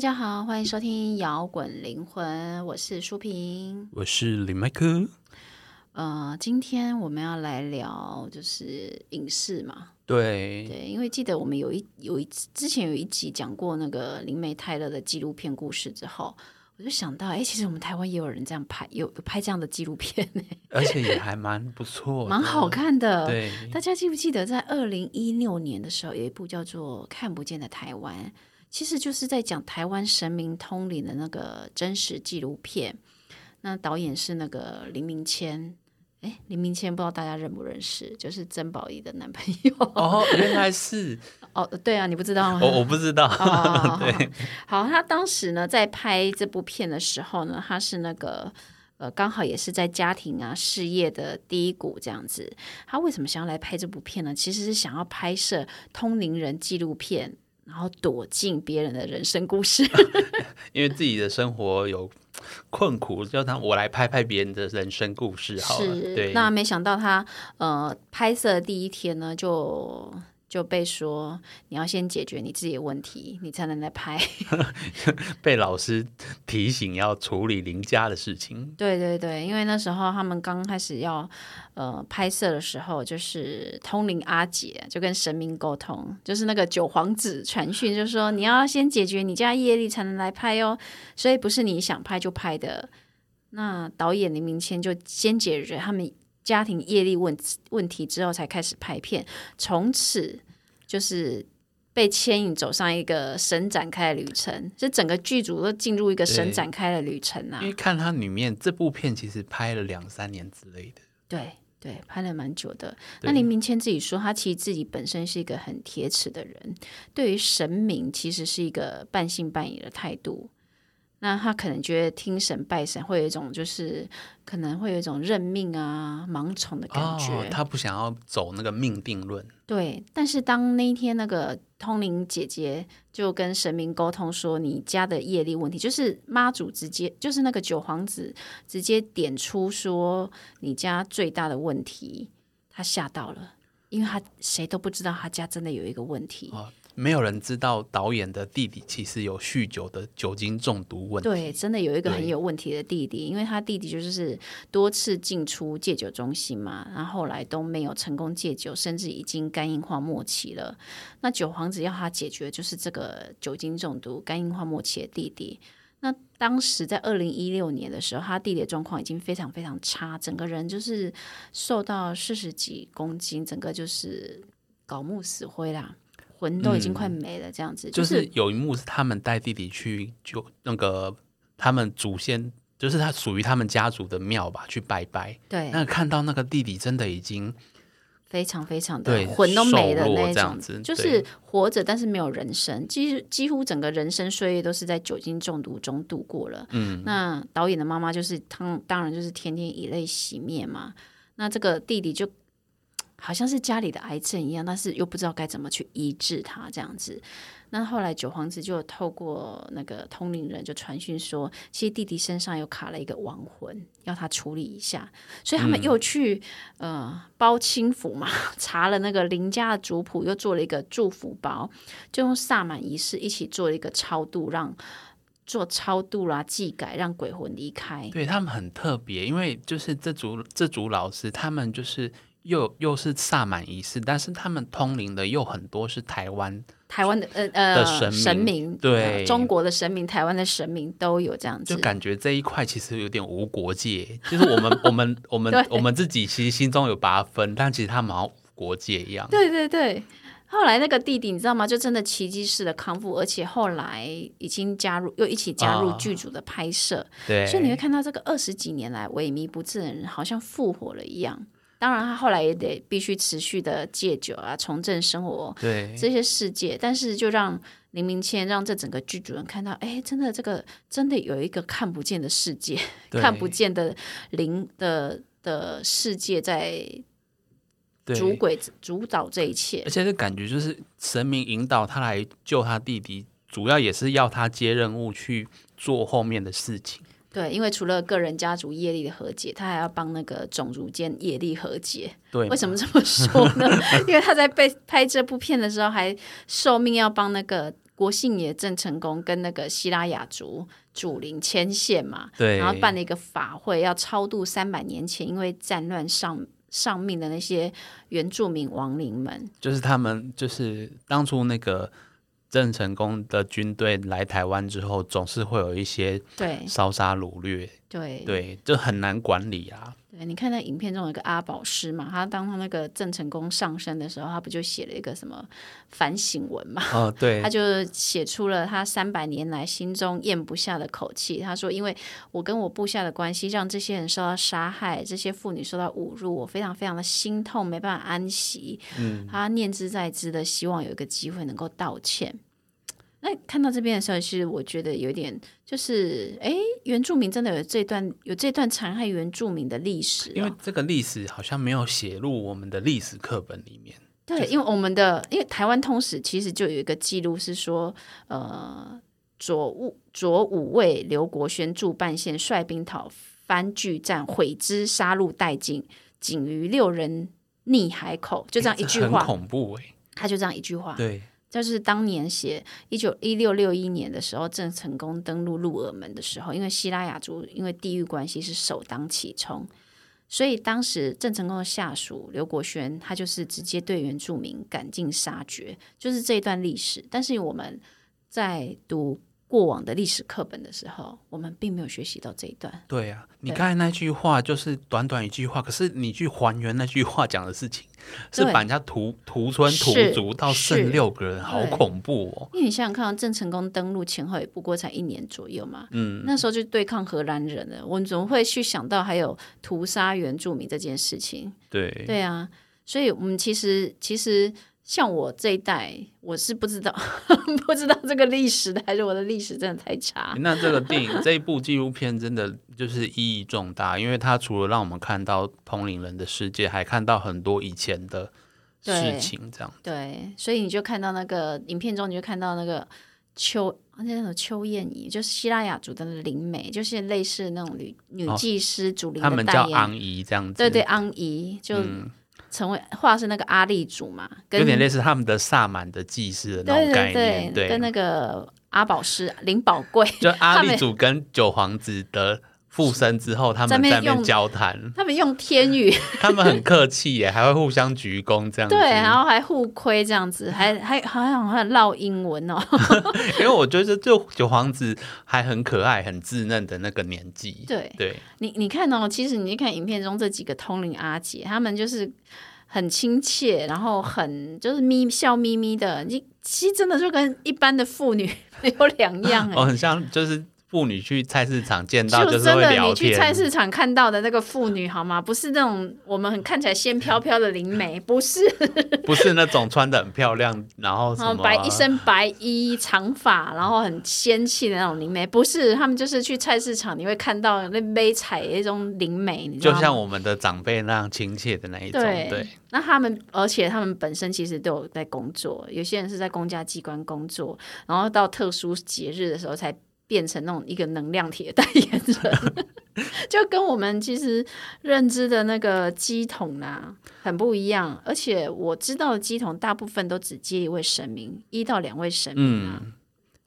大家好，欢迎收听摇滚灵魂，我是舒平。我是李麦克。呃，今天我们要来聊就是影视嘛，对，对，因为记得我们有一有一之前有一集讲过那个灵媒泰勒的纪录片故事之后，我就想到，哎，其实我们台湾也有人这样拍，有有拍这样的纪录片，而且也还蛮不错，蛮好。看的。对，大家记不记得在二零一六年的时候，有一部叫做《看不见的台湾》，其实就是在讲台湾神明通灵的那个真实纪录片。那导演是那个林明谦，哎，林明谦不知道大家认不认识，就是曾宝仪的男朋友。哦，原来是 哦，对啊，你不知道吗？我，我不知道。哦，对，好，他当时呢在拍这部片的时候呢，他是那个呃，刚好也是在家庭啊事业的低谷这样子。他为什么想要来拍这部片呢？其实是想要拍摄通灵人纪录片，然后躲进别人的人生故事。因为自己的生活有困苦，叫他我来拍拍别人的人生故事好了。是，对，那没想到他呃拍摄第一天呢就。就被说你要先解决你自己的问题，你才能来拍。被老师提醒要处理邻家的事情。对对对，因为那时候他们刚开始要呃拍摄的时候，就是通灵阿姐就跟神明沟通，就是那个九皇子传讯，就说你要先解决你家业力才能来拍哦，所以不是你想拍就拍的。那导演林明谦就先解决他们家庭业力问问题之后，才开始拍片，从此就是。被牵引走上一个神展开的旅程，这整个剧组都进入一个神展开的旅程啊！因为看它里面这部片其实拍了两三年之类的。对对，拍了蛮久的。那林明谦自己说，他其实自己本身是一个很铁齿的人，对于神明其实是一个半信半疑的态度。那他可能觉得听神拜神会有一种就是可能会有一种认命啊、盲从的感觉。哦，他不想要走那个命定论。对，但是当那一天那个通灵姐姐就跟神明沟通说，你家的业力问题，就是妈祖直接就是那个九皇子直接点出说你家最大的问题，他吓到了，因为他谁都不知道他家真的有一个问题。哦，没有人知道导演的弟弟其实有酗酒的酒精中毒问题。对，真的有一个很有问题的弟弟，因为他弟弟就是多次进出戒酒中心嘛，然后来都没有成功戒酒，甚至已经肝硬化末期了。那九皇子要他解决就是这个酒精中毒、肝硬化末期的弟弟。那当时在二零一六年的时候，他弟弟的状况已经非常非常差，整个人就是瘦到四十几公斤，整个就是槁木死灰啦，魂都已经快没了，这样子、嗯就是有一幕是他们带弟弟去就那个他们祖先，就是他属于他们家族的庙吧，去拜拜。对那看到那个弟弟真的已经非常非常的对魂都没了那一种，这样子就是活着但是没有人生，几几乎整个人生岁月都是在酒精中毒中度过了。嗯，那导演的妈妈就是当当然就是天天以泪洗面嘛。那这个弟弟就好像是家里的癌症一样，但是又不知道该怎么去医治他这样子。那后来九皇子就透过那个通灵人就传讯说，其实弟弟身上有卡了一个亡魂，要他处理一下，所以他们又去、呃包青府嘛，查了那个林家的族谱，又做了一个祝福包，就用萨满仪式一起做了一个超度，让做超度啦、祭改，让鬼魂离开。对他们很特别，因为就是这组这组老师，他们就是又又是萨满仪式，但是他们通灵的又很多是台湾台湾的呃的呃神明明，对呃中国的神明、台湾的神明都有这样子就。感觉这一块其实有点无国界，就是我们 我们我们我们自己其实心中有把它分，但其实他们好像无国界一样。对对对，后来那个弟弟你知道吗？就真的奇迹式的康复，而且后来已经加入，又一起加入啊剧组的拍摄，对，所以你会看到这个二十几年来萎靡不振的人，好像复活了一样。当然，他后来也得必须持续的戒酒啊，重振生活对这些世界，但是就让林明谦让这整个剧组人看到，哎，真的这个真的有一个看不见的世界，看不见的灵的的世界在对主鬼主导这一切而。且这感觉就是神明引导他来救他弟弟，主要也是要他接任务去做后面的事情。对，因为除了个人家族业力的和解，他还要帮那个种族间业力和解。对，为什么这么说呢？因为他在被拍这部片的时候，还受命要帮那个国姓爷郑成功跟那个希拉雅族主灵牵线嘛，对，然后办了一个法会，要超度三百年前因为战乱上上命的那些原住民亡灵们。就是他们就是当初那个郑成功的军队来台湾之后，总是会有一些对。烧杀掳掠，对。对，就很难管理啊。对，你看那影片中有一个阿宝师嘛，他当他那个郑成功上身的时候，他不就写了一个什么反省文嘛？哦，对他，就写出了他三百年来心中咽不下的口气。他说：“因为我跟我部下的关系，让这些人受到杀害，这些妇女受到侮辱，我非常非常的心痛，没办法安息。嗯，他念之在之的，希望有一个机会能够道歉。那看到这边的时候，其实我觉得有点就是，哎，原住民真的有这段有这段残害原住民的历史、哦，因为这个历史好像没有写入我们的历史课本里面。对，因为我们的因为台湾通史其实就有一个记录是说，呃，左武左武卫刘国轩驻半县率兵讨番拒战，毁之杀戮殆尽，仅余六人溺海口，就这样一句很话，恐怖哎、他就这样一句话，对，就是当年写一九一六六一年的时候，郑成功登陆鹿耳门的时候，因为希拉雅族因为地域关系是首当其冲，所以当时郑成功的下属刘国轩，他就是直接对原住民赶尽杀绝，就是这一段历史。但是我们在读过往的历史课本的时候，我们并没有学习到这一段。对啊，你刚才那句话就是短短一句话，可是你去还原那句话讲的事情，是把人家屠屠村屠族到剩六个人，好恐怖哦。因为你想想看，郑成功登陆前后也不过才一年左右嘛，嗯，那时候就对抗荷兰人了，我们怎么会去想到还有屠杀原住民这件事情？对，对啊，所以我们其实其实像我这一代，我是不知道 不知道这个历史的，还是我的历史真的太差。那这个电影这一部纪录片真的就是意义重大，因为它除了让我们看到通灵人的世界，还看到很多以前的事情，这样。对，所以你就看到那个影片中，你就看到那个邱。那种秋燕仪，就是希腊雅族的灵媒，就是类似那种女女哦祭司主灵他们叫昂姨这样子，对对，安姨就成为画是那个阿力祖嘛，跟有点类似他们的萨满的祭司的那对种概对念，对，跟那个阿宝师林宝贵，就阿力祖跟九皇子的附身之后，他们在那边交谈，他们用天语 他们很客气耶，还会互相鞠躬这样子。对，然后还互亏这样子，还还好像还有唠英文哦。因为我觉得就九皇子还很可爱、很稚嫩的那个年纪。对对，你你看哦，其实你看影片中这几个通灵阿姐，他们就是很亲切，然后很就是眯笑眯眯的，你其实真的就跟一般的妇女没有两样哎、哦，很像就是妇女去菜市场见到就是真的，你去菜。市场看到的那个妇女，好吗？不是那种我们很看起来仙飘飘的灵媒，不是，不是那种穿的很漂亮，然后什么白一身白衣、长发，然后很仙气的那种灵媒，不是，他们就是去菜市场你会看到那杯彩的那种灵媒，你知道吗？就像我们的长辈那样亲切的那一种。对对，那他们，而且他们本身其实都有在工作，有些人是在公家机关工作，然后到特殊节日的时候才变成那种一个能量体的代言人，就跟我们其实认知的那个鸡桶啊很不一样。而且我知道的鸡桶大部分都只接一位神明，一到两位神明啊，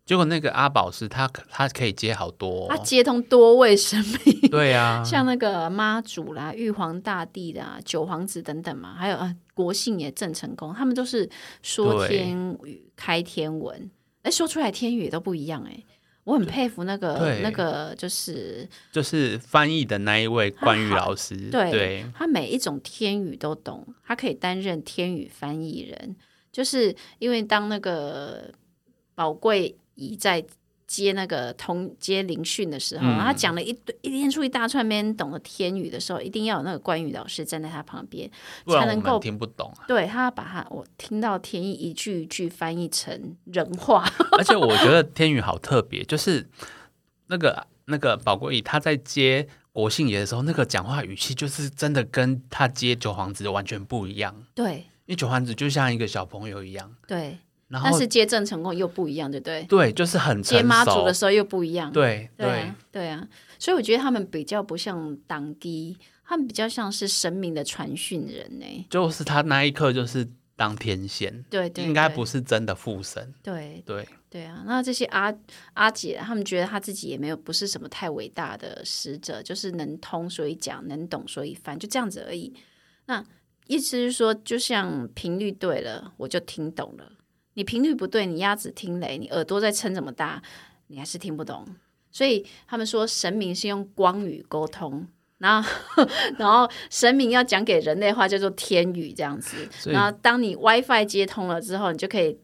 结果那个阿宝是他他可以接好多、他哦。接通多位神明。对啊，像那个妈祖啦、玉皇大帝啦、九皇子等等嘛，还有呃国姓也正成功，他们都是说天语、开天文，哎，说出来天语也都不一样哎。我很佩服那个那个，就是就是翻译的那一位关玉老师，对对他每一种天语都懂，他可以担任天语翻译人。就是因为当那个宝贵仪在接那个通接灵讯的时候，嗯他讲了一堆一连出一大串没人懂的天语的时候，一定要有那个关羽老师站在他旁边，才能够听不懂啊。对他把他我听到天意一句一句翻译成人话。而且我觉得天宇好特别，就是那个那个宝贵仪他在接国姓爷的时候，那个讲话语气就是真的跟他接九皇子完全不一样。对因为九皇子就像一个小朋友一样，对，然后但是接郑成功又不一样，对不对？对，就是很接妈祖的时候又不一样。对对啊，对啊，所以我觉得他们比较不像党机，他们比较像是神明的传讯人呢。就是他那一刻就是当天仙，对对，应该不是真的附身。对对，对啊。那这些阿阿姐，他们觉得他自己也没有不是什么太伟大的使者，就是能通所以讲，能懂所以翻，就这样子而已。那意思是说，就像频率对了，我就听懂了；你频率不对，你鸭子听雷，你耳朵在撑这么大，你还是听不懂。所以他们说，神明是用光语沟通。然后，然后神明要讲给人类话叫做天语这样子。然后，当你 WiFi 接通了之后，你就可以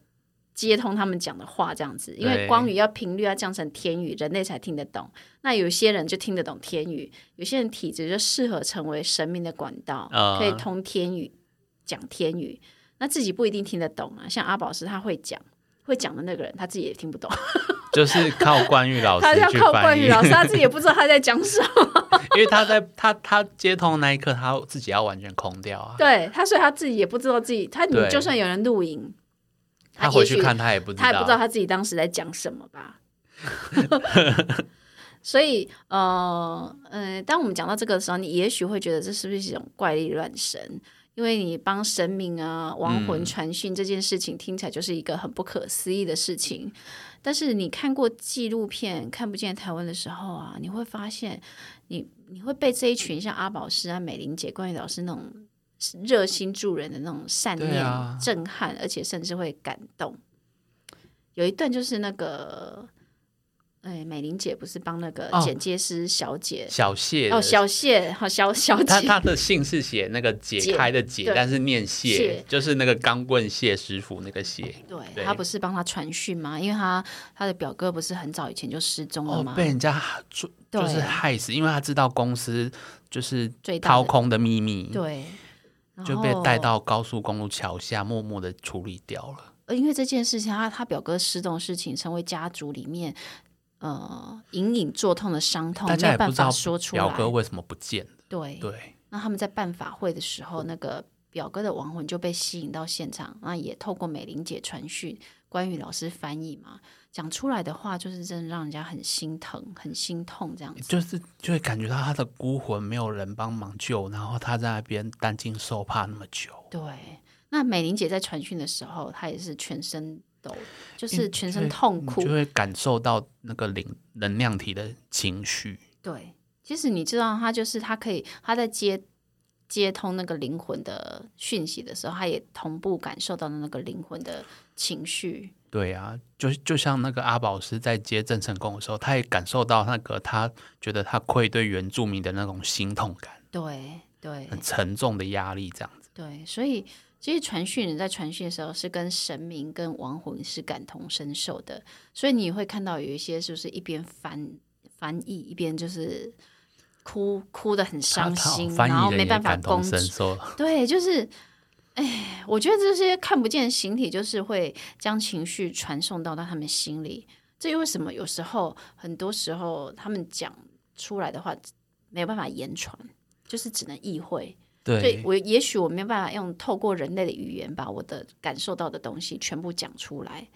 接通他们讲的话这样子。因为光语要频率要降成天语，人类才听得懂。那有些人就听得懂天语，有些人体质就适合成为神明的管道，呃可以通天语，讲天语。那自己不一定听得懂啊。像阿宝是他会讲，会讲的那个人他自己也听不懂，就是靠关玉老师他要靠关玉，老师，他自己也不知道他在讲什么。因为他在他他接通那一刻，他自己要完全空掉啊。对他，所以他自己也不知道自己，他你就算有人录影，他回去看，他也不知道，他也不知道他自己当时在讲什么吧。所以，呃，呃，当我们讲到这个的时候，你也许会觉得这是不是一种怪力乱神？因为你帮神明啊、亡魂传讯这件事情，听起来就是一个很不可思议的事情。但是你看过纪录片《看不见台湾》的时候啊，你会发现你，你会被这一群像阿宝师啊、美玲姐、关于老师那种热心助人的那种善念啊震撼，而且甚至会感动。有一段就是那个，哎，美玲姐不是帮那个哦剪接师小姐、小谢哦，小谢好小小姐，他他的姓是写那个解解开的解，对但是念谢谢，就是那个钢棍谢师傅那个谢。对对他不是帮他传讯吗？因为他他的表哥不是很早以前就失踪了哦吗？，被人家就就是害死，因为他知道公司就是掏空的秘密，对，就被带到高速公路桥下，默默的处理掉了。呃，因为这件事情，他他表哥失踪的事情，成为家族里面呃隐隐作痛的伤痛，大没有办法家也不知道说出来表。哥为什么不见了。对，对，那他们在办法会的时候，那个表哥的亡魂就被吸引到现场，那也透过美玲姐传讯，关于老师翻译嘛，讲出来的话就是真的让人家很心疼、很心痛这样子。就是就会感觉到他的孤魂没有人帮忙救，然后他在那边担惊受怕那么久。对，那美玲姐在传讯的时候，她也是全身抖，就是全身痛苦就。会感受到那个灵能量体的情绪。对，其实你知道，他就是他可以，他在接接通那个灵魂的讯息的时候，他也同步感受到那个灵魂的情绪。对啊，就就像那个阿宝师在接郑成功的时候，他也感受到那个他觉得他愧对原住民的那种心痛感，对对很沉重的压力，这样子。对，所以其实传讯人在传讯的时候，是跟神明、跟亡魂是感同身受的，所以你会看到有一些就是一边翻翻译，一边就是哭哭的很他伤心，然后没办法工作对，就是，哎，我觉得这些看不见的形体，就是会将情绪传送到到他们心里。这又为什么有时候，很多时候他们讲出来的话没有办法言传，就是只能意会。所以对，我也许我没有办法用透过人类的语言把我的感受到的东西全部讲出来。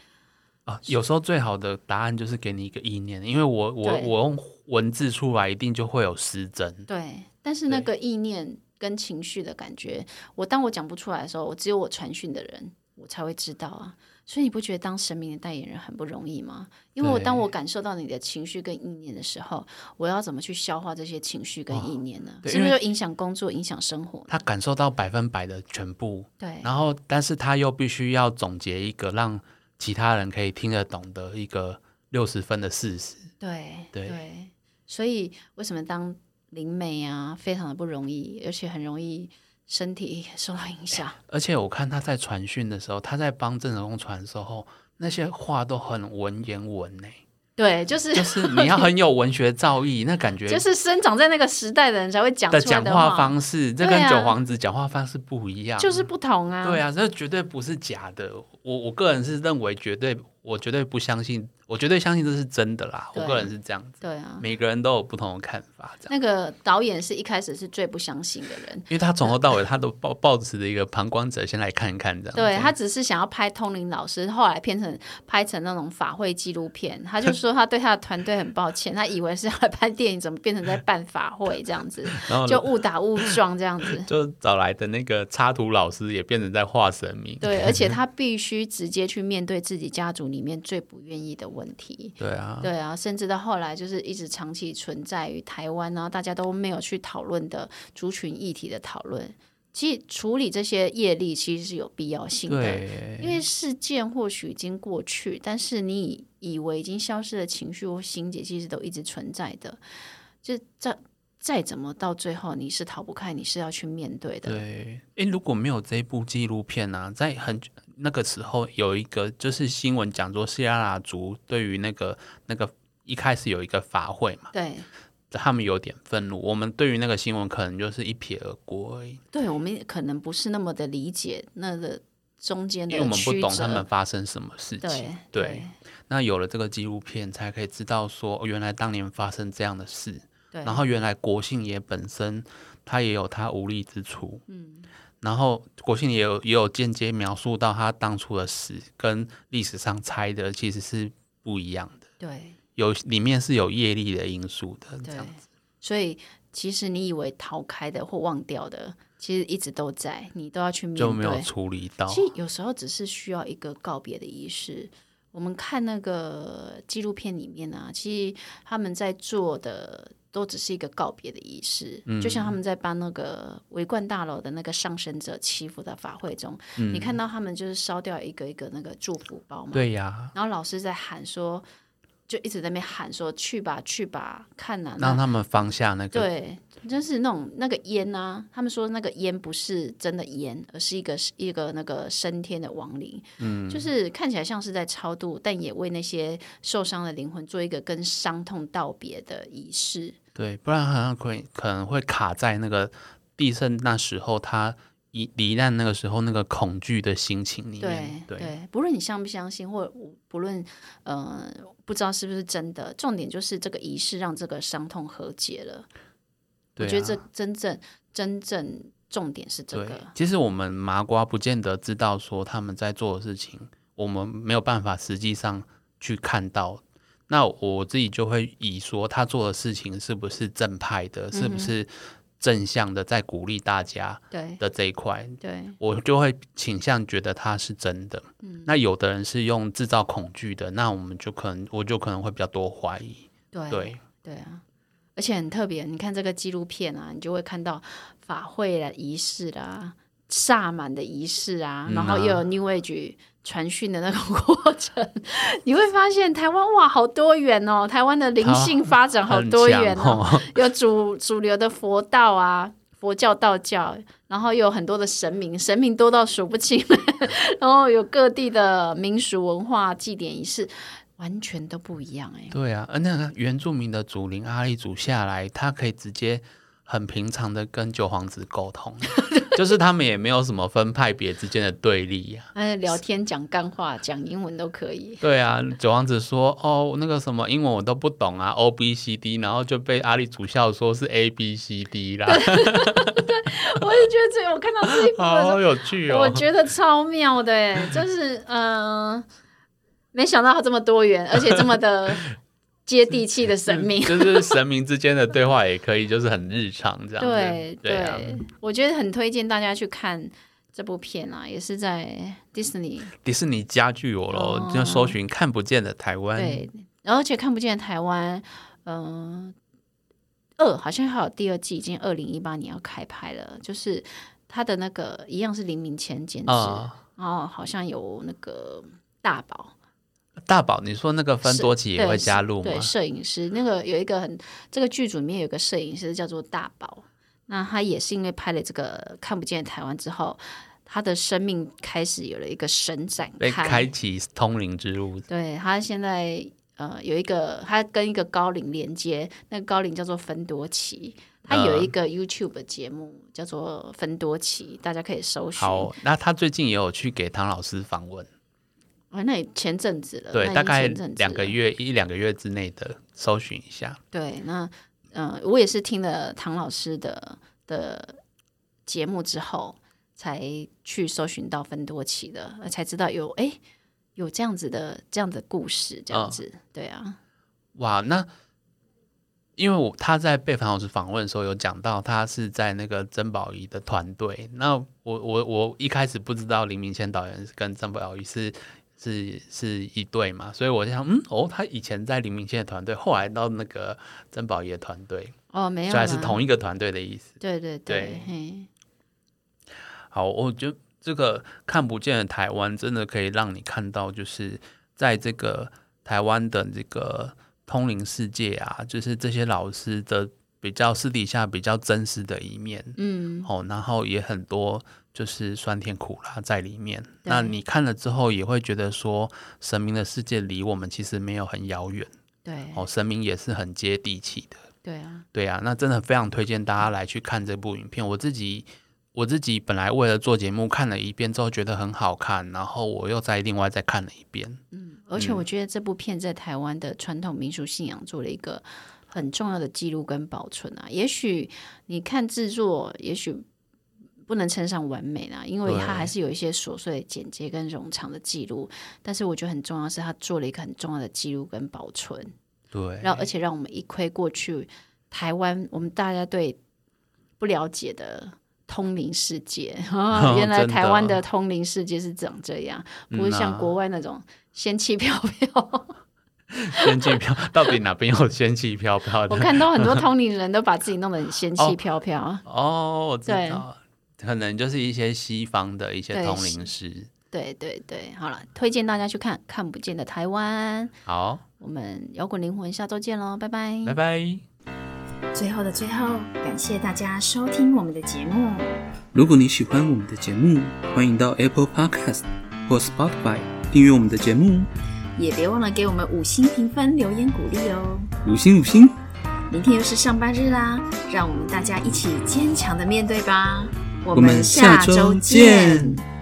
啊，有时候最好的答案就是给你一个意念，因为我我我用文字出来，一定就会有失真。对，但是那个意念跟情绪的感觉，我当我讲不出来的时候，我只有我传讯的人，我才会知道啊。所以你不觉得当神明的代言人很不容易吗？因为我当我感受到你的情绪跟意念的时候，我要怎么去消化这些情绪跟意念呢？是不是就影响工作、影响生活？他感受到百分百的全部，对，然后但是他又必须要总结一个让其他人可以听得懂的一个六十分的事实。对对所以为什么当灵媒啊，非常的不容易，而且很容易身体受到影响。而且我看他在传讯的时候，他在帮郑成功传的时候，那些话都很文言文呢，对，就是就是你要很有文学造诣，那感觉 就是生长在那个时代的人才会讲的讲话话，方式，这跟九皇子讲话方式不一样，就是不同啊。对啊，这绝对不是假的。我我个人是认为绝对我绝对不相信，我绝对相信这是真的啦。我个人是这样子，对啊，每个人都有不同的看法，这样。那个导演是一开始是最不相信的人，因为他从头到尾他都抱抱持的一个旁观者，先来看一看这样子。对他只是想要拍通灵老师，后来变成拍成那种法会纪录片。他就说他对他的团队很抱歉，他以为是要来拍电影，怎么变成在办法会这样子，然后就误打误撞这样子。就找来的那个插图老师也变成在画神明。对，而且他必须直接去面对自己家族里面最不愿意的问题。对啊，对啊，甚至到后来就是一直长期存在于台湾，然后大家都没有去讨论的族群议题的讨论。其实处理这些业力其实是有必要性的，因为事件或许已经过去，但是你以为已经消失的情绪或心结，其实都一直存在的。就再再怎么到最后，你是逃不开，你是要去面对的。对，诶，如果没有这部纪录片呢、在很那个时候有一个就是新闻讲说，希拉拉族对于那个那个一开始有一个法会嘛，对他们有点愤怒。我们对于那个新闻可能就是一瞥而过而已，对，我们可能不是那么的理解那个中间的因为我们不懂他们发生什么事情。对对那有了这个纪录片，才可以知道说，哦原来当年发生这样的事。对，然后原来国姓爷本身他也有他无力之处，嗯，然后国姓也有也有间接描述到他当初的死跟历史上猜的其实是不一样的，对有里面是有业力的因素的，这对样，所以其实你以为逃开的或忘掉的，其实一直都在，你都要去面对。就没有处理到，其实有时候只是需要一个告别的仪式。我们看那个纪录片里面啊，其实他们在做的都只是一个告别的仪式，嗯。就像他们在帮那个围观大楼的那个上升者祈福的法会中，你看到他们就是烧掉一个一个那个祝福包嘛，嗯对呀，然后老师在喊说，就一直在那边喊说去吧去吧，看呐、让他们放下那个，对，就是那种那个烟啊，他们说那个烟不是真的烟，而是一个一个那个升天的亡灵，嗯，就是看起来像是在超度，但也为那些受伤的灵魂做一个跟伤痛道别的仪式。对，不然好像会可能会卡在那个必胜那时候他离罹难那个时候那个恐惧的心情里对面，对不论你相不相信，或不论呃不知道是不是真的，重点就是这个仪式让这个伤痛和解了。对啊我觉得这真正真正重点是这对个，，其实我们麻瓜不见得知道说他们在做的事情，我们没有办法实际上去看到。那我自己就会以说他做的事情是不是正派的，是不是正向的，在鼓励大家对。的这一块，对。我就会倾向觉得他是真的。嗯。那有的人是用制造恐惧的，那我们就可能我就可能会比较多怀疑。对对，对啊，而且很特别，你看这个纪录片啊，你就会看到法会的、仪式啦、萨满的仪式啊，嗯然后又有 New Age 传讯的那个过程，你会发现台湾哇好多元哦，台湾的灵性发展好多元哦，有主主流的佛道啊。佛教、道教，然后又有很多的神明，神明多到数不清，然后有各地的民俗文化、祭典仪式，完全都不一样哎、对啊，而那个原住民的祖灵阿力祖下来，他可以直接很平常的跟九皇子沟通，就是他们也没有什么分派别之间的对立呀、哎，聊天讲干话、讲英文都可以。对啊，九皇子说哦，那个什么英文我都不懂啊，O B C D，然后就被阿里主校说是 A B C D 啦，对我也觉得这，我看到这一部好，有趣哦。我觉得超妙的，哎，就是嗯、呃没想到他这么多元，而且这么的接地气的神明。就是神明之间的对话也可以，就是很日常这样子。对对啊，我觉得很推荐大家去看这部片啊，也是在 Disney 迪士尼加剧我喽，就搜寻看不见的台湾。哦对，而且看不见台湾，嗯、二好像还有第二季，已经二零一八年要开拍了，就是它的那个一样是黎明前监制，啊、然后好像有那个大宝。大宝，你说那个芬多奇也对会加入吗对，？摄影师那个有一个很，这个剧组里面有一个摄影师叫做大宝，那他也是因为拍了这个看不见的台湾之后，他的生命开始有了一个神展被开。开启通灵之路。对他现在呃有一个，他跟一个高龄连接，那个高龄叫做芬多奇。他有嗯一个 YouTube 的节目叫做芬多奇，大家可以搜寻。好，那他最近也有去给唐老师访问。哦，那也前阵子了，对，大概两个月一两个月之内的搜寻一下。对，那嗯、呃我也是听了唐老师的的节目之后，才去搜寻到芬多奇的，呃才知道有哎有这样子的这样的故事，这样嗯子，对啊，哇，那因为我他在被樊老师访问的时候有讲到，他是在那个曾宝仪的团队。那我我我一开始不知道林明谦导演是跟曾宝仪是是是一对嘛，所以我就想，嗯，哦，他以前在黎明谦的团队，后来到那个曾宝仪的团队，哦，没有虽然是同一个团队的意思。对对对嘿，好，我觉得这个看不见的台湾真的可以让你看到，就是在这个台湾的这个通灵世界啊，就是这些老师的比较私底下比较真实的一面。嗯，哦，然后也很多就是酸甜苦辣在里面。那你看了之后，也会觉得说，神明的世界离我们其实没有很遥远对，哦，神明也是很接地气的。对啊，对啊，那真的非常推荐大家来去看这部影片。我自己我自己本来为了做节目看了一遍之后觉得很好看，然后我又再另外再看了一遍。嗯，而且我觉得这部片在台湾的传统民俗信仰做了一个很重要的记录跟保存啊。也许你看制作，也许不能称上完美啦，因为对它还是有一些琐碎的剪接跟冗长的记录。但是我觉得很重要是，它做了一个很重要的记录跟保存，对，然后而且让我们一窥过去台湾我们大家对不了解的。通灵世界啊，原来台湾的通灵世界是长这样，不是像国外那种仙气飘飘。仙气飘，到底哪边有仙气飘飘 我？看到很多通灵人都把自己弄得很仙气哦飘飘。哦，我知道，可能就是一些西方的一些对通灵师。对对对，好了，推荐大家去看《看不见的台湾》。好，我们摇滚灵魂下周见喽，拜拜。拜拜。最后的最后，感谢大家收听我们的节目。如果你喜欢我们的节目，欢迎到 Apple Podcast 或 Spotify 订阅我们的节目，也别忘了给我们五星评分、留言鼓励哦。五星五星。明天又是上班日啦，让我们大家一起坚强的面对吧。我我们下周见。